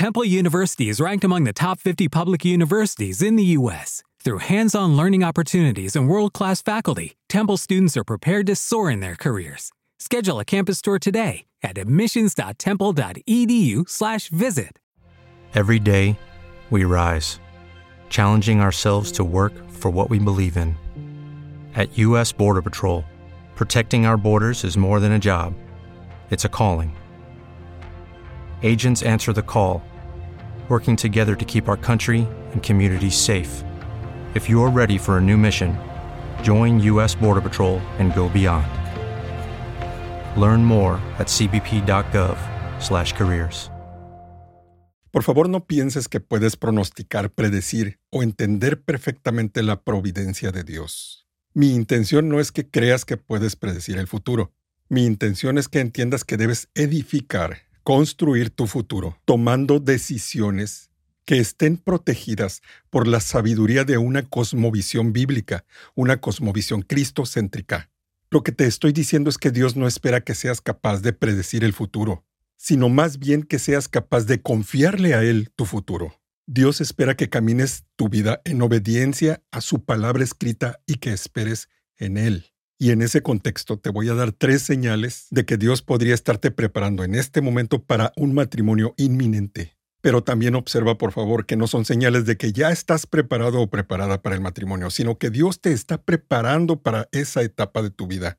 Temple University is ranked among the top 50 public universities in the U.S. Through hands on learning opportunities and world class faculty, Temple students are prepared to soar in their careers. Schedule a campus tour today at admissions.temple.edu/slash visit. Every day, we rise, challenging ourselves to work for what we believe in. At U.S. Border Patrol, protecting our borders is more than a job, it's a calling. Agents answer the call, working together to keep our country and communities safe. If you're ready for a new mission, join U.S. Border Patrol and go beyond. Learn more at cbp.gov/careers. Por favor, no pienses que puedes pronosticar, predecir o entender perfectamente la providencia de Dios. Mi intención no es que creas que puedes predecir el futuro. Mi intención es que entiendas que debes edificar, construir tu futuro, tomando decisiones que estén protegidas por la sabiduría de una cosmovisión bíblica, una cosmovisión cristocéntrica. Lo que te estoy diciendo es que Dios no espera que seas capaz de predecir el futuro, sino más bien que seas capaz de confiarle a Él tu futuro. Dios espera que camines tu vida en obediencia a su palabra escrita y que esperes en Él. Y en ese contexto te voy a dar tres señales de que Dios podría estarte preparando en este momento para un matrimonio inminente. Pero también observa, por favor, que no son señales de que ya estás preparado o preparada para el matrimonio, sino que Dios te está preparando para esa etapa de tu vida.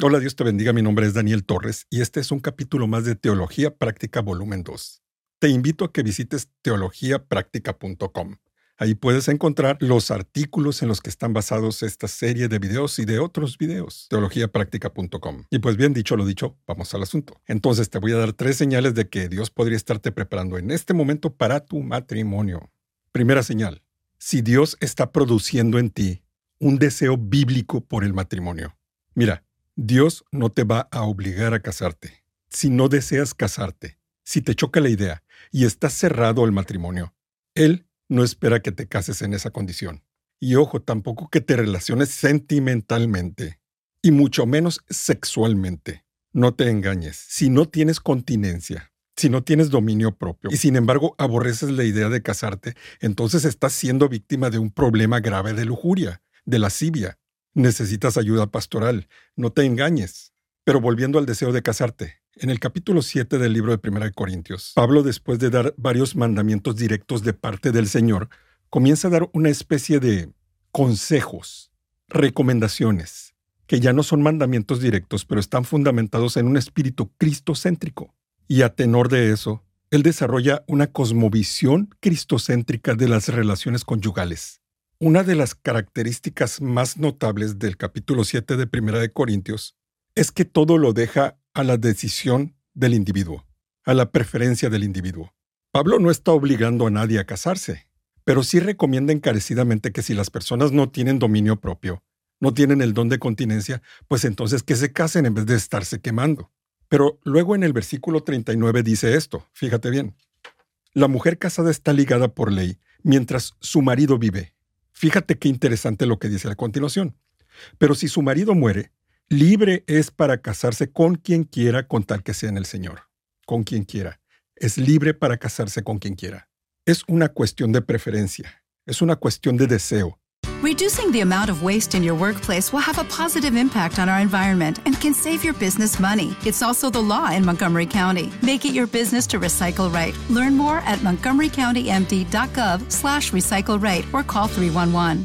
Hola, Dios te bendiga, mi nombre es Daniel Torres y este es un capítulo más de Teología Práctica Volumen 2. Te invito a que visites teologiapráctica.com. Ahí puedes encontrar los artículos en los que están basados esta serie de videos y de otros videos. Teologiapráctica.com. Y pues bien dicho lo dicho, vamos al asunto. Entonces te voy a dar tres señales de que Dios podría estarte preparando en este momento para tu matrimonio. Primera señal. Si Dios está produciendo en ti un deseo bíblico por el matrimonio. Mira, Dios no te va a obligar a casarte. Si no deseas casarte, si te choca la idea y estás cerrado al matrimonio, Él no espera que te cases en esa condición. Y ojo, tampoco que te relaciones sentimentalmente, y mucho menos sexualmente. No te engañes. Si no tienes continencia, si no tienes dominio propio y sin embargo aborreces la idea de casarte, entonces estás siendo víctima de un problema grave de lujuria, de lascivia. Necesitas ayuda pastoral. No te engañes. Pero volviendo al deseo de casarte, en el capítulo 7 del libro de 1 Corintios, Pablo, después de dar varios mandamientos directos de parte del Señor, comienza a dar una especie de consejos, recomendaciones, que ya no son mandamientos directos, pero están fundamentados en un espíritu cristocéntrico. Y a tenor de eso, él desarrolla una cosmovisión cristocéntrica de las relaciones conyugales. Una de las características más notables del capítulo 7 de 1 Corintios es que todo lo deja a la decisión del individuo, a la preferencia del individuo. Pablo no está obligando a nadie a casarse, pero sí recomienda encarecidamente que si las personas no tienen dominio propio, no tienen el don de continencia, pues entonces que se casen en vez de estarse quemando. Pero luego en el versículo 39 dice esto, fíjate bien. La mujer casada está ligada por ley mientras su marido vive. Fíjate qué interesante lo que dice a continuación. Pero si su marido muere, Libre es para casarse con quien quiera con tal que sea en el Señor. Con quien quiera. Es libre para casarse con quien quiera. Es una cuestión de preferencia. Es una cuestión de deseo. Reducing the amount of waste in your workplace will have a positive impact on our environment and can save your business money. It's also the law in Montgomery County. Make it your business to recycle right. Learn more at montgomerycountymd.gov slash recycle right or call 311.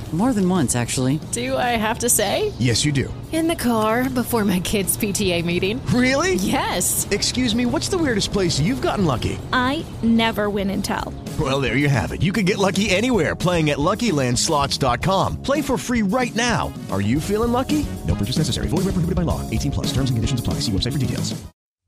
More than once, actually. Do I have to say? Yes, you do. In the car before my kids' PTA meeting. Really? Yes. Excuse me, what's the weirdest place you've gotten lucky? I never win and tell. Well, there you have it. You can get lucky anywhere playing at LuckyLandSlots.com. Play for free right now. Are you feeling lucky? No purchase necessary. Void where prohibited by law. 18 plus. Terms and conditions apply. See website for details.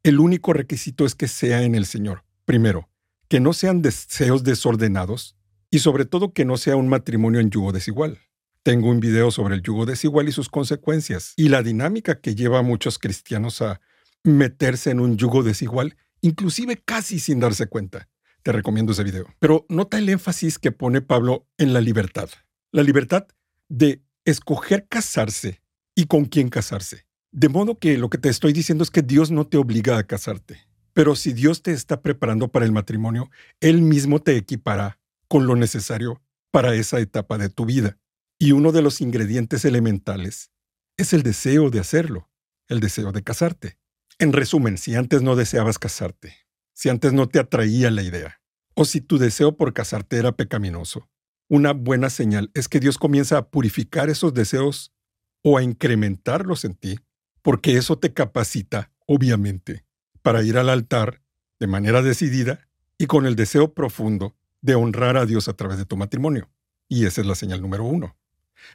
El único requisito es que sea en el Señor. Primero, que no sean deseos desordenados y sobre todo que no sea un matrimonio en yugo desigual. Tengo un video sobre el yugo desigual y sus consecuencias y la dinámica que lleva a muchos cristianos a meterse en un yugo desigual, inclusive casi sin darse cuenta. Te recomiendo ese video. Pero nota el énfasis que pone Pablo en la libertad. La libertad de escoger casarse y con quién casarse. De modo que lo que te estoy diciendo es que Dios no te obliga a casarte. Pero si Dios te está preparando para el matrimonio, Él mismo te equipará con lo necesario para esa etapa de tu vida. Y uno de los ingredientes elementales es el deseo de hacerlo, el deseo de casarte. En resumen, si antes no deseabas casarte, si antes no te atraía la idea, o si tu deseo por casarte era pecaminoso, una buena señal es que Dios comienza a purificar esos deseos o a incrementarlos en ti, porque eso te capacita, obviamente, para ir al altar de manera decidida y con el deseo profundo de honrar a Dios a través de tu matrimonio. Y esa es la señal número uno.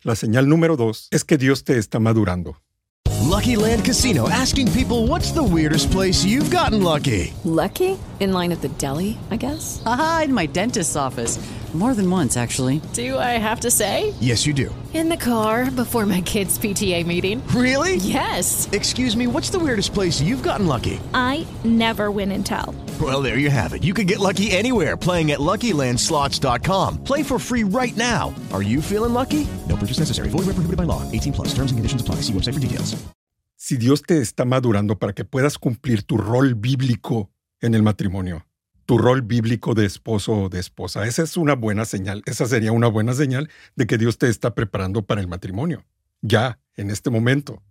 La señal número dos es que Dios te está madurando. Lucky Land Casino asking people what's the weirdest place you've gotten lucky. Lucky? In line at the deli, I guess? Aha, in my dentist's office. More than once, actually. Do I have to say? Yes, you do. In the car before my kids' PTA meeting. Really? Yes. Excuse me, what's the weirdest place you've gotten lucky? I never win and tell. Well, there you have it. You can get lucky anywhere playing at LuckyLandSlots.com. Play for free right now. Are you feeling lucky? No purchase necessary. Void where prohibited by law. 18 plus. Terms and conditions apply. See website for details. Si Dios te está madurando para que puedas cumplir tu rol bíblico en el matrimonio, tu rol bíblico de esposo o de esposa, esa es una buena señal. Esa sería una buena señal de que Dios te está preparando para el matrimonio. Ya, en este momento.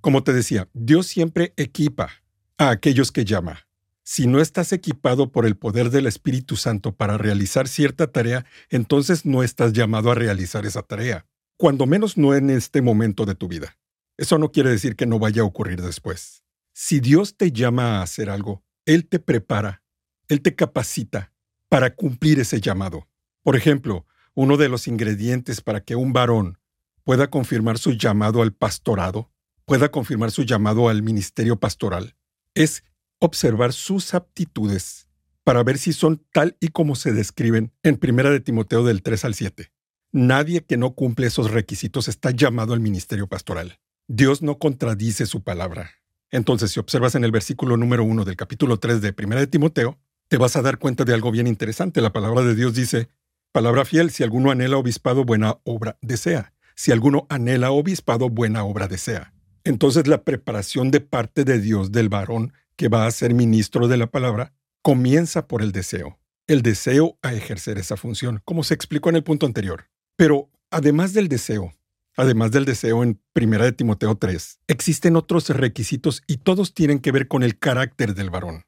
Como te decía, Dios siempre equipa a aquellos que llama. Si no estás equipado por el poder del Espíritu Santo para realizar cierta tarea, entonces no estás llamado a realizar esa tarea, cuando menos no en este momento de tu vida. Eso no quiere decir que no vaya a ocurrir después. Si Dios te llama a hacer algo, Él te prepara, Él te capacita para cumplir ese llamado. Por ejemplo, uno de los ingredientes para que un varón pueda confirmar su llamado al pastorado, pueda confirmar su llamado al ministerio pastoral, es observar sus aptitudes para ver si son tal y como se describen en 1 de Timoteo del 3 al 7. Nadie que no cumple esos requisitos está llamado al ministerio pastoral. Dios no contradice su palabra. Entonces, si observas en el versículo número 1 del capítulo 3 de 1 de Timoteo, te vas a dar cuenta de algo bien interesante. La palabra de Dios dice, palabra fiel, si alguno anhela obispado, buena obra desea. Si alguno anhela obispado, buena obra desea. Entonces la preparación de parte de Dios del varón que va a ser ministro de la palabra comienza por el deseo. El deseo a ejercer esa función, como se explicó en el punto anterior. Pero además del deseo, además del deseo en 1 de Timoteo 3, existen otros requisitos y todos tienen que ver con el carácter del varón.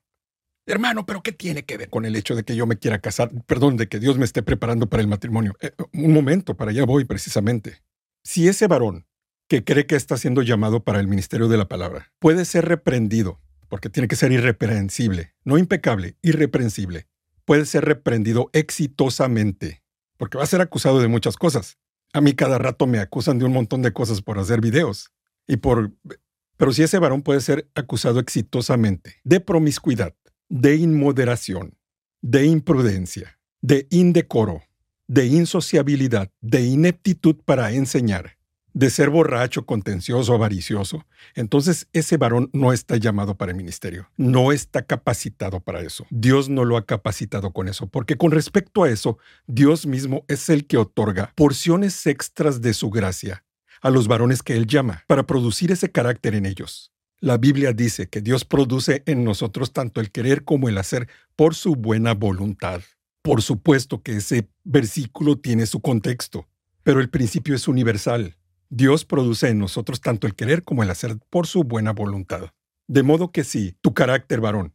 Hermano, pero ¿qué tiene que ver con el hecho de que yo me quiera casar? Perdón, de que Dios me esté preparando para el matrimonio. Eh, un momento, para allá voy precisamente. Si ese varón que cree que está siendo llamado para el ministerio de la palabra puede ser reprendido, porque tiene que ser irreprensible, no impecable, irreprensible, puede ser reprendido exitosamente, porque va a ser acusado de muchas cosas. A mí cada rato me acusan de un montón de cosas por hacer videos. Y por... Pero si ese varón puede ser acusado exitosamente de promiscuidad, de inmoderación, de imprudencia, de indecoro, de insociabilidad, de ineptitud para enseñar, de ser borracho, contencioso, avaricioso, entonces ese varón no está llamado para el ministerio, no está capacitado para eso. Dios no lo ha capacitado con eso, porque con respecto a eso, Dios mismo es el que otorga porciones extras de su gracia a los varones que Él llama, para producir ese carácter en ellos. La Biblia dice que Dios produce en nosotros tanto el querer como el hacer por su buena voluntad. Por supuesto que ese versículo tiene su contexto, pero el principio es universal. Dios produce en nosotros tanto el querer como el hacer por su buena voluntad. De modo que si tu carácter varón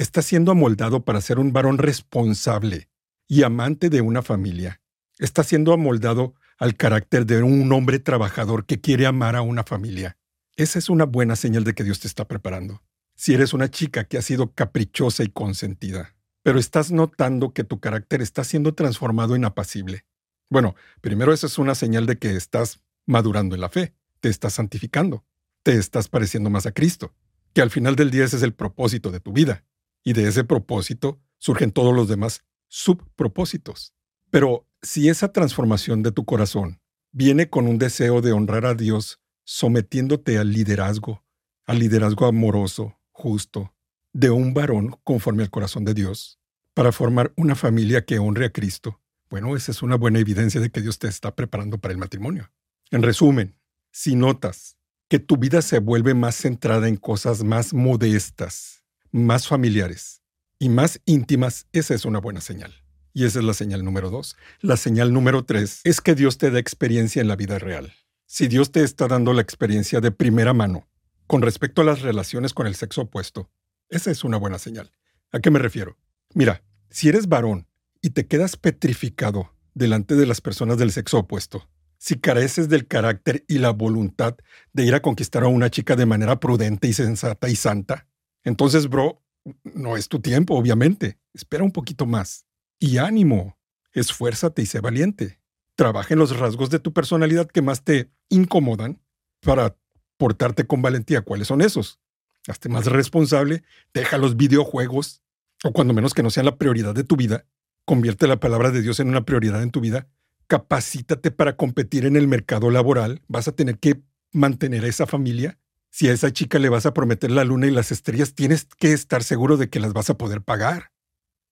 Está siendo amoldado para ser un varón responsable y amante de una familia. Está siendo amoldado al carácter de un hombre trabajador que quiere amar a una familia. Esa es una buena señal de que Dios te está preparando. Si eres una chica que ha sido caprichosa y consentida, pero estás notando que tu carácter está siendo transformado en apacible. Bueno, primero esa es una señal de que estás madurando en la fe, te estás santificando, te estás pareciendo más a Cristo, que al final del día ese es el propósito de tu vida, y de ese propósito surgen todos los demás subpropósitos. Pero si esa transformación de tu corazón viene con un deseo de honrar a Dios, sometiéndote al liderazgo, al liderazgo amoroso, justo, de un varón conforme al corazón de Dios, para formar una familia que honre a Cristo, bueno, esa es una buena evidencia de que Dios te está preparando para el matrimonio. En resumen, si notas que tu vida se vuelve más centrada en cosas más modestas, más familiares y más íntimas, esa es una buena señal. Y esa es la señal número dos. La señal número tres es que Dios te da experiencia en la vida real. Si Dios te está dando la experiencia de primera mano con respecto a las relaciones con el sexo opuesto, esa es una buena señal. ¿A qué me refiero? Mira, si eres varón y te quedas petrificado delante de las personas del sexo opuesto, si careces del carácter y la voluntad de ir a conquistar a una chica de manera prudente y sensata y santa, entonces, bro, no es tu tiempo, obviamente. Espera un poquito más. Y ánimo, esfuérzate y sé valiente. Trabaja en los rasgos de tu personalidad que más te incomodan para portarte con valentía. ¿Cuáles son esos? Hazte más responsable, deja los videojuegos, o cuando menos que no sean la prioridad de tu vida. Convierte la palabra de Dios en una prioridad en tu vida. Capacítate para competir en el mercado laboral. Vas a tener que mantener a esa familia. Si a esa chica le vas a prometer la luna y las estrellas, tienes que estar seguro de que las vas a poder pagar.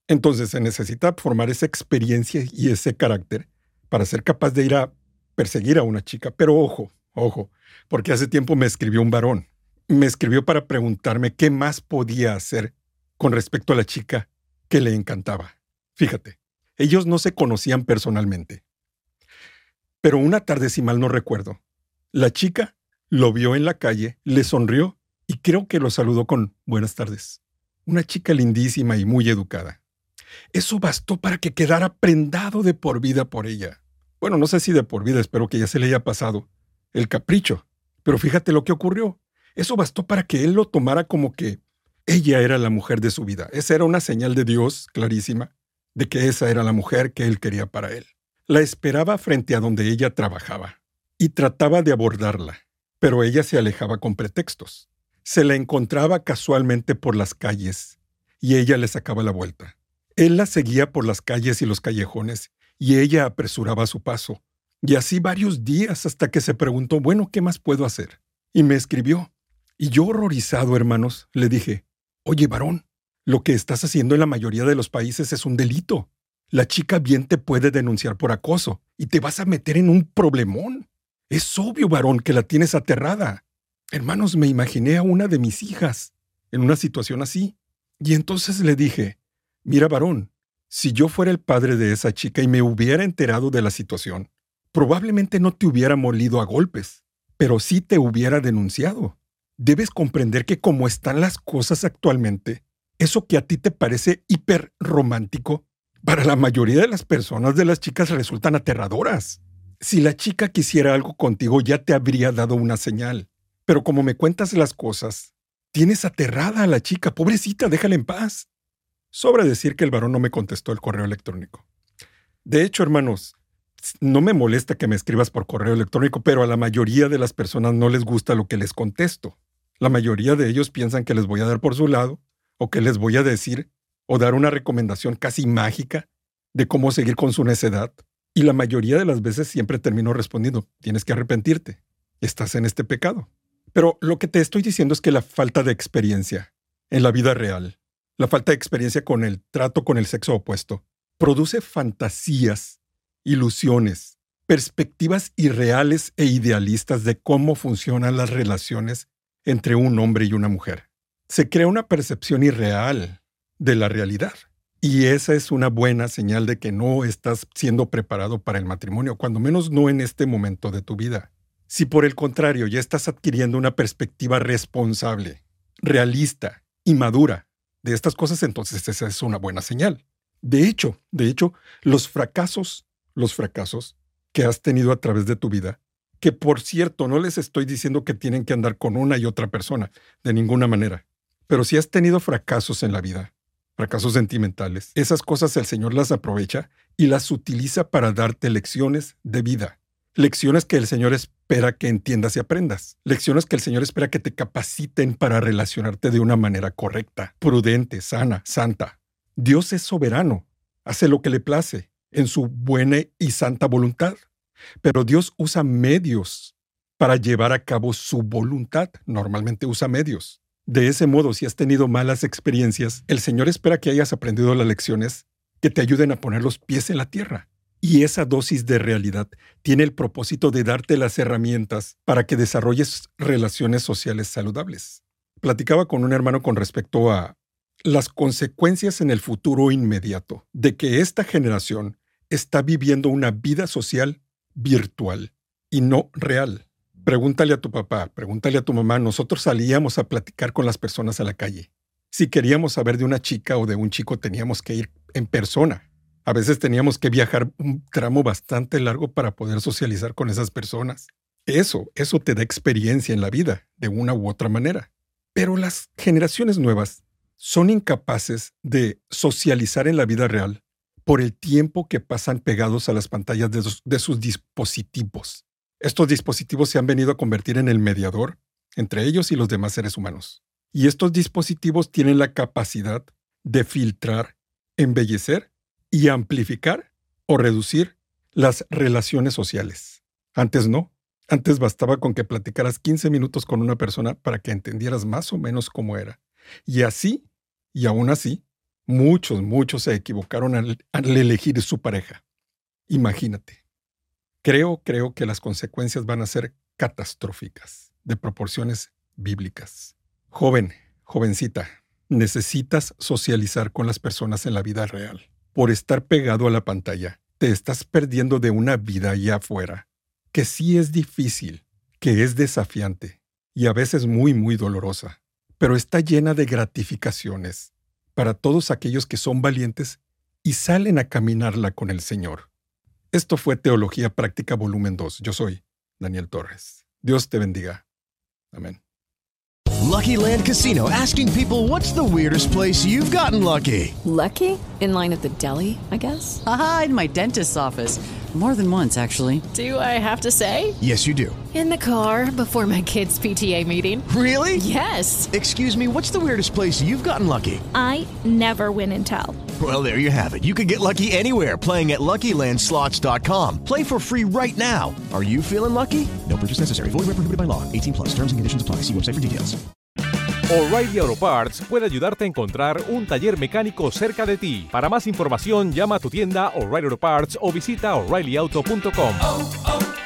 Entonces se necesita formar esa experiencia y ese carácter para ser capaz de ir a perseguir a una chica. Pero ojo, ojo, porque hace tiempo me escribió un varón. Me escribió para preguntarme qué más podía hacer con respecto a la chica que le encantaba. Fíjate, ellos no se conocían personalmente. Pero una tarde, si mal no recuerdo, la chica lo vio en la calle, le sonrió y creo que lo saludó con buenas tardes. Una chica lindísima y muy educada. Eso bastó para que quedara prendado de por vida por ella. Bueno, no sé si de por vida, espero que ya se le haya pasado el capricho. Pero fíjate lo que ocurrió. Eso bastó para que él lo tomara como que ella era la mujer de su vida. Esa era una señal de Dios clarísima de que esa era la mujer que él quería para él. La esperaba frente a donde ella trabajaba y trataba de abordarla, pero ella se alejaba con pretextos. Se la encontraba casualmente por las calles y ella le sacaba la vuelta. Él la seguía por las calles y los callejones, y ella apresuraba su paso. Y así varios días hasta que se preguntó, bueno, ¿qué más puedo hacer? Y me escribió. Y yo horrorizado, hermanos, le dije, oye, varón, lo que estás haciendo en la mayoría de los países es un delito. La chica bien te puede denunciar por acoso y te vas a meter en un problemón. Es obvio, varón, que la tienes aterrada. Hermanos, me imaginé a una de mis hijas en una situación así. Y entonces le dije, Mira, varón, si yo fuera el padre de esa chica y me hubiera enterado de la situación, probablemente no te hubiera molido a golpes, pero sí te hubiera denunciado. Debes comprender que como están las cosas actualmente, eso que a ti te parece hiper romántico, para la mayoría de las personas de las chicas resultan aterradoras. Si la chica quisiera algo contigo ya te habría dado una señal. Pero como me cuentas las cosas, tienes aterrada a la chica, pobrecita, déjala en paz. Sobra decir que el varón no me contestó el correo electrónico. De hecho, hermanos, no me molesta que me escribas por correo electrónico, pero a la mayoría de las personas no les gusta lo que les contesto. La mayoría de ellos piensan que les voy a dar por su lado, o que les voy a decir, o dar una recomendación casi mágica de cómo seguir con su necedad. Y la mayoría de las veces siempre termino respondiendo, tienes que arrepentirte, estás en este pecado. Pero lo que te estoy diciendo es que la falta de experiencia en la vida real la falta de experiencia con el trato con el sexo opuesto produce fantasías, ilusiones perspectivas irreales e idealistas de cómo funcionan las relaciones entre un hombre y una mujer. Se crea una percepción irreal de la realidad. Y esa es una buena señal de que no estás siendo preparado para el matrimonio, cuando menos no en este momento de tu vida. Si por el contrario ya estás adquiriendo una perspectiva responsable, realista y madura de estas cosas, entonces esa es una buena señal. De hecho, de hecho, los fracasos, los fracasos que has tenido a través de tu vida, que por cierto, no les estoy diciendo que tienen que andar con una y otra persona, de ninguna manera. Pero si has tenido fracasos en la vida, fracasos sentimentales, esas cosas el Señor las aprovecha y las utiliza para darte lecciones de vida. Lecciones que el Señor espera que entiendas y aprendas. Lecciones que el Señor espera que te capaciten para relacionarte de una manera correcta, prudente, sana, santa. Dios es soberano, hace lo que le place, en su buena y santa voluntad. Pero Dios usa medios para llevar a cabo su voluntad. Normalmente usa medios. De ese modo, si has tenido malas experiencias, el Señor espera que hayas aprendido las lecciones que te ayuden a poner los pies en la tierra. Y esa dosis de realidad tiene el propósito de darte las herramientas para que desarrolles relaciones sociales saludables. Platicaba con un hermano con respecto a las consecuencias en el futuro inmediato de que esta generación está viviendo una vida social virtual y no real. Pregúntale a tu papá, pregúntale a tu mamá, nosotros salíamos a platicar con las personas a la calle. Si queríamos saber de una chica o de un chico teníamos que ir en persona. A veces teníamos que viajar un tramo bastante largo para poder socializar con esas personas. Eso, eso te da experiencia en la vida, de una u otra manera. Pero las generaciones nuevas son incapaces de socializar en la vida real por el tiempo que pasan pegados a las pantallas de, de sus dispositivos. Estos dispositivos se han venido a convertir en el mediador entre ellos y los demás seres humanos. Y estos dispositivos tienen la capacidad de filtrar, embellecer y amplificar o reducir las relaciones sociales. Antes no. Antes bastaba con que platicaras 15 minutos con una persona para que entendieras más o menos cómo era. Y así, y aún así, muchos, muchos se equivocaron al, elegir su pareja. Imagínate. Creo, creo que las consecuencias van a ser catastróficas, de proporciones bíblicas. Joven, jovencita, necesitas socializar con las personas en la vida real por estar pegado a la pantalla, te estás perdiendo de una vida allá afuera, que sí es difícil, que es desafiante y a veces muy, muy dolorosa, pero está llena de gratificaciones para todos aquellos que son valientes y salen a caminarla con el Señor. Esto fue Teología Práctica Volumen 2. Yo soy Daniel Torres. Dios te bendiga. Amén. Lucky Land Casino asking people what's the weirdest place you've gotten lucky? Lucky? In line at the deli, I guess? Aha, in my dentist's office. More than once, actually. Do I have to say? Yes, you do. In the car before my kids' PTA meeting. Really? Yes. Excuse me, what's the weirdest place you've gotten lucky? I never win and tell. Well, there you have it. You can get lucky anywhere playing at LuckyLandSlots.com. Play for free right now. Are you feeling lucky? No purchase necessary. Void where prohibited by law. 18 plus. Terms and conditions apply. See website for details. O'Reilly Auto Parts puede ayudarte a encontrar un taller mecánico cerca de ti. Para más información, llama a tu tienda O'Reilly Auto Parts o visita oreillyauto.com.